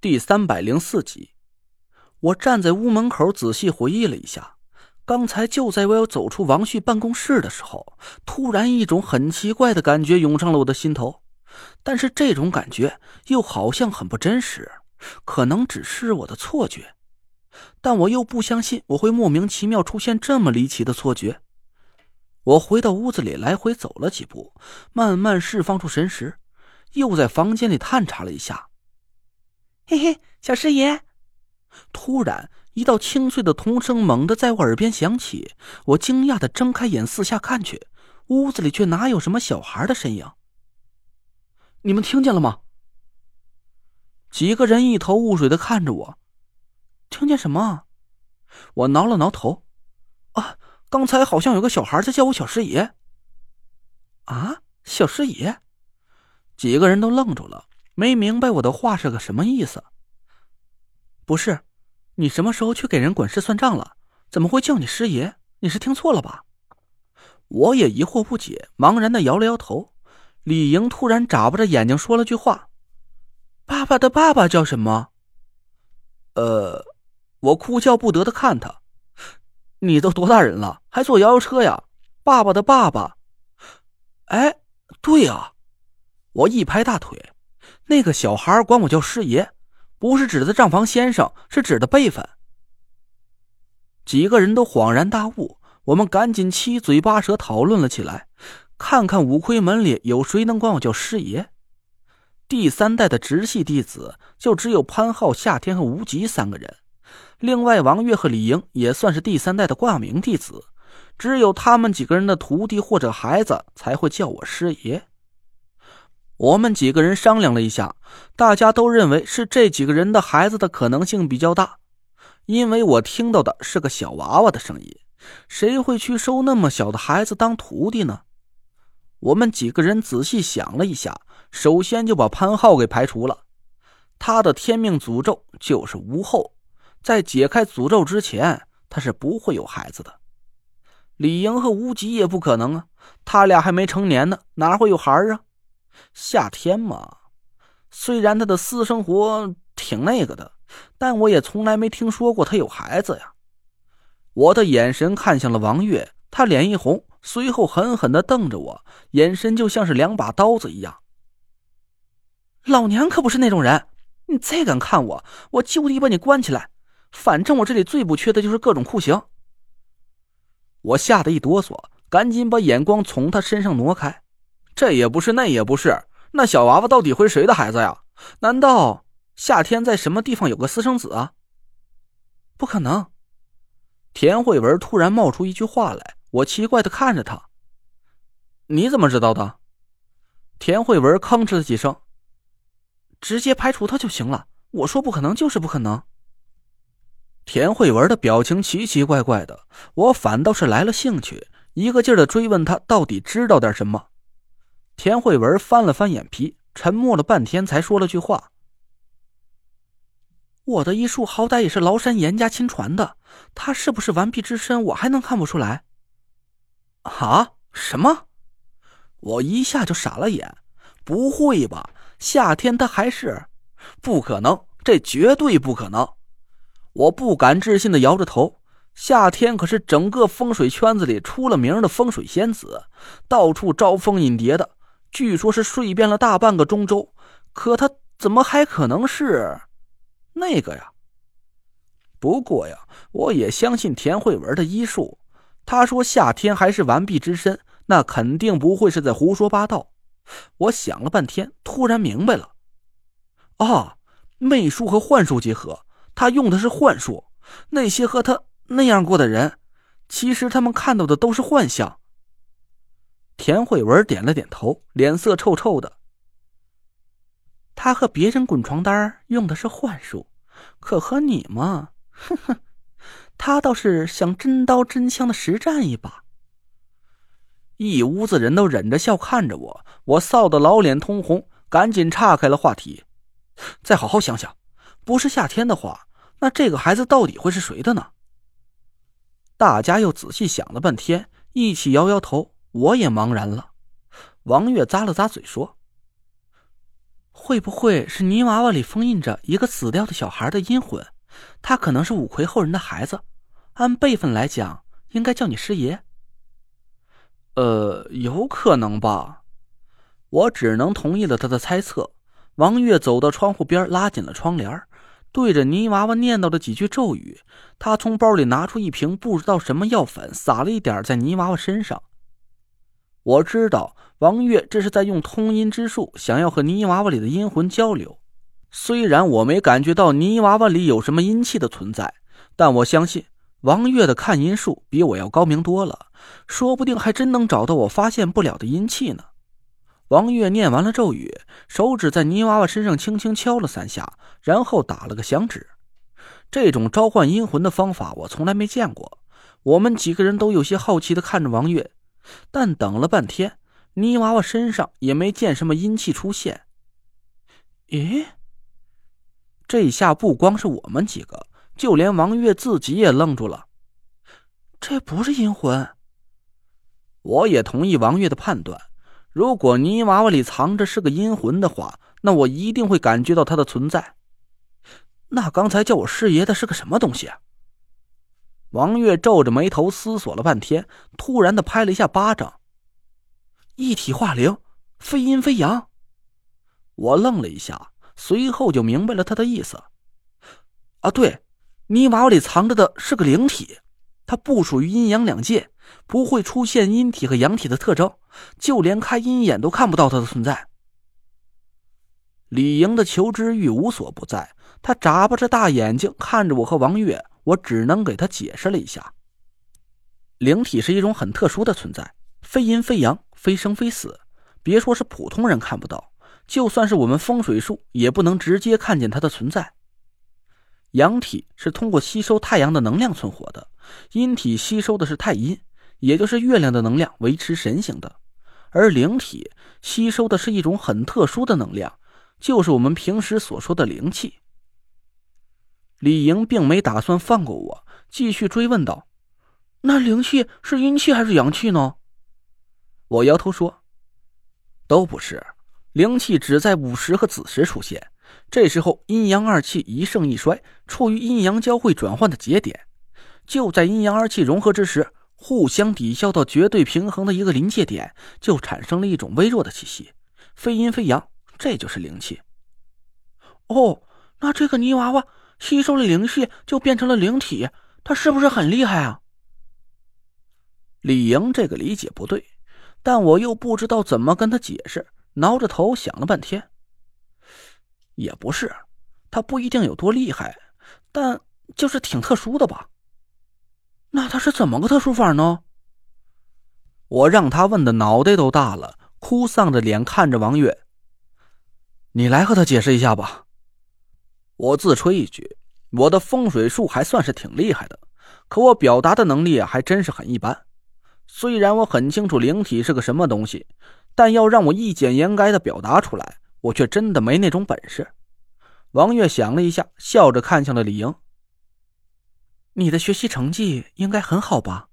第三百零四集，我站在屋门口仔细回忆了一下，刚才就在我要走出王旭办公室的时候，突然一种很奇怪的感觉涌上了我的心头，但是这种感觉又好像很不真实，可能只是我的错觉，但我又不相信我会莫名其妙出现这么离奇的错觉。我回到屋子里，来回走了几步，慢慢释放出神识。又在房间里探查了一下，嘿嘿，小师爷！突然，一道清脆的童声猛地在我耳边响起。我惊讶的睁开眼，四下看去，屋子里却哪有什么小孩的身影。你们听见了吗？几个人一头雾水的看着我，听见什么？我挠了挠头，啊，刚才好像有个小孩在叫我小师爷。啊，小师爷！几个人都愣住了，没明白我的话是个什么意思。不是，你什么时候去给人滚事算账了？怎么会叫你师爷？你是听错了吧？我也疑惑不解，茫然的摇了摇头。李莹突然眨巴着眼睛说了句话：“爸爸的爸爸叫什么？”呃，我哭笑不得的看他：“你都多大人了，还坐摇摇车呀？爸爸的爸爸？哎，对呀。”我一拍大腿，那个小孩管我叫师爷，不是指的账房先生，是指的辈分。几个人都恍然大悟，我们赶紧七嘴八舌讨论了起来，看看五魁门里有谁能管我叫师爷。第三代的直系弟子就只有潘浩、夏天和无极三个人，另外王月和李莹也算是第三代的挂名弟子，只有他们几个人的徒弟或者孩子才会叫我师爷。我们几个人商量了一下，大家都认为是这几个人的孩子的可能性比较大，因为我听到的是个小娃娃的声音，谁会去收那么小的孩子当徒弟呢？我们几个人仔细想了一下，首先就把潘浩给排除了，他的天命诅咒就是无后，在解开诅咒之前，他是不会有孩子的。李莹和无极也不可能啊，他俩还没成年呢，哪会有孩儿啊？夏天嘛，虽然他的私生活挺那个的，但我也从来没听说过他有孩子呀。我的眼神看向了王月，他脸一红，随后狠狠的瞪着我，眼神就像是两把刀子一样。老娘可不是那种人，你再敢看我，我就地把你关起来。反正我这里最不缺的就是各种酷刑。我吓得一哆嗦，赶紧把眼光从他身上挪开。这也不是，那也不是，那小娃娃到底会谁的孩子呀？难道夏天在什么地方有个私生子啊？不可能！田慧文突然冒出一句话来，我奇怪的看着他。你怎么知道的？田慧文吭哧了几声，直接排除他就行了。我说不可能就是不可能。田慧文的表情奇奇怪怪的，我反倒是来了兴趣，一个劲儿的追问他到底知道点什么。田慧文翻了翻眼皮，沉默了半天，才说了句话：“我的医术好歹也是崂山严家亲传的，他是不是完璧之身，我还能看不出来？”啊？什么？我一下就傻了眼。不会吧？夏天他还是？不可能，这绝对不可能！我不敢置信的摇着头。夏天可是整个风水圈子里出了名的风水仙子，到处招蜂引蝶的。据说，是睡遍了大半个中州，可他怎么还可能是那个呀？不过呀，我也相信田慧文的医术。他说夏天还是完璧之身，那肯定不会是在胡说八道。我想了半天，突然明白了。啊，媚术和幻术结合，他用的是幻术。那些和他那样过的人，其实他们看到的都是幻象。田慧文点了点头，脸色臭臭的。他和别人滚床单用的是幻术，可和你嘛，哼哼，他倒是想真刀真枪的实战一把。一屋子人都忍着笑看着我，我臊得老脸通红，赶紧岔开了话题。再好好想想，不是夏天的话，那这个孩子到底会是谁的呢？大家又仔细想了半天，一起摇摇头。我也茫然了。王月咂了咂嘴说：“会不会是泥娃娃里封印着一个死掉的小孩的阴魂？他可能是五魁后人的孩子，按辈分来讲，应该叫你师爷。呃，有可能吧。我只能同意了他的猜测。王月走到窗户边，拉紧了窗帘，对着泥娃娃念叨了几句咒语。他从包里拿出一瓶不知道什么药粉，撒了一点在泥娃娃身上。我知道王月这是在用通阴之术，想要和泥娃娃里的阴魂交流。虽然我没感觉到泥娃娃里有什么阴气的存在，但我相信王月的看阴术比我要高明多了，说不定还真能找到我发现不了的阴气呢。王月念完了咒语，手指在泥娃娃身上轻轻敲了三下，然后打了个响指。这种召唤阴魂的方法我从来没见过。我们几个人都有些好奇的看着王月。但等了半天，泥娃娃身上也没见什么阴气出现。咦，这下不光是我们几个，就连王月自己也愣住了。这不是阴魂。我也同意王月的判断。如果泥娃娃里藏着是个阴魂的话，那我一定会感觉到它的存在。那刚才叫我师爷的是个什么东西啊？王月皱着眉头思索了半天，突然的拍了一下巴掌。一体化灵，非阴非阳。我愣了一下，随后就明白了他的意思。啊，对，泥娃娃里藏着的是个灵体，它不属于阴阳两界，不会出现阴体和阳体的特征，就连开阴眼都看不到它的存在。李莹的求知欲无所不在，他眨巴着大眼睛看着我和王月。我只能给他解释了一下，灵体是一种很特殊的存在，非阴非阳，非生非死。别说是普通人看不到，就算是我们风水术也不能直接看见它的存在。阳体是通过吸收太阳的能量存活的，阴体吸收的是太阴，也就是月亮的能量维持神形的，而灵体吸收的是一种很特殊的能量，就是我们平时所说的灵气。李莹并没打算放过我，继续追问道：“那灵气是阴气还是阳气呢？”我摇头说：“都不是，灵气只在午时和子时出现，这时候阴阳二气一盛一衰，处于阴阳交汇转换的节点。就在阴阳二气融合之时，互相抵消到绝对平衡的一个临界点，就产生了一种微弱的气息，非阴非阳，这就是灵气。”哦，那这个泥娃娃。吸收了灵气就变成了灵体，他是不是很厉害啊？李莹这个理解不对，但我又不知道怎么跟他解释，挠着头想了半天。也不是，他不一定有多厉害，但就是挺特殊的吧？那他是怎么个特殊法呢？我让他问的脑袋都大了，哭丧着脸看着王月：“你来和他解释一下吧。”我自吹一句，我的风水术还算是挺厉害的，可我表达的能力还真是很一般。虽然我很清楚灵体是个什么东西，但要让我一简言赅的表达出来，我却真的没那种本事。王月想了一下，笑着看向了李莹：“你的学习成绩应该很好吧？”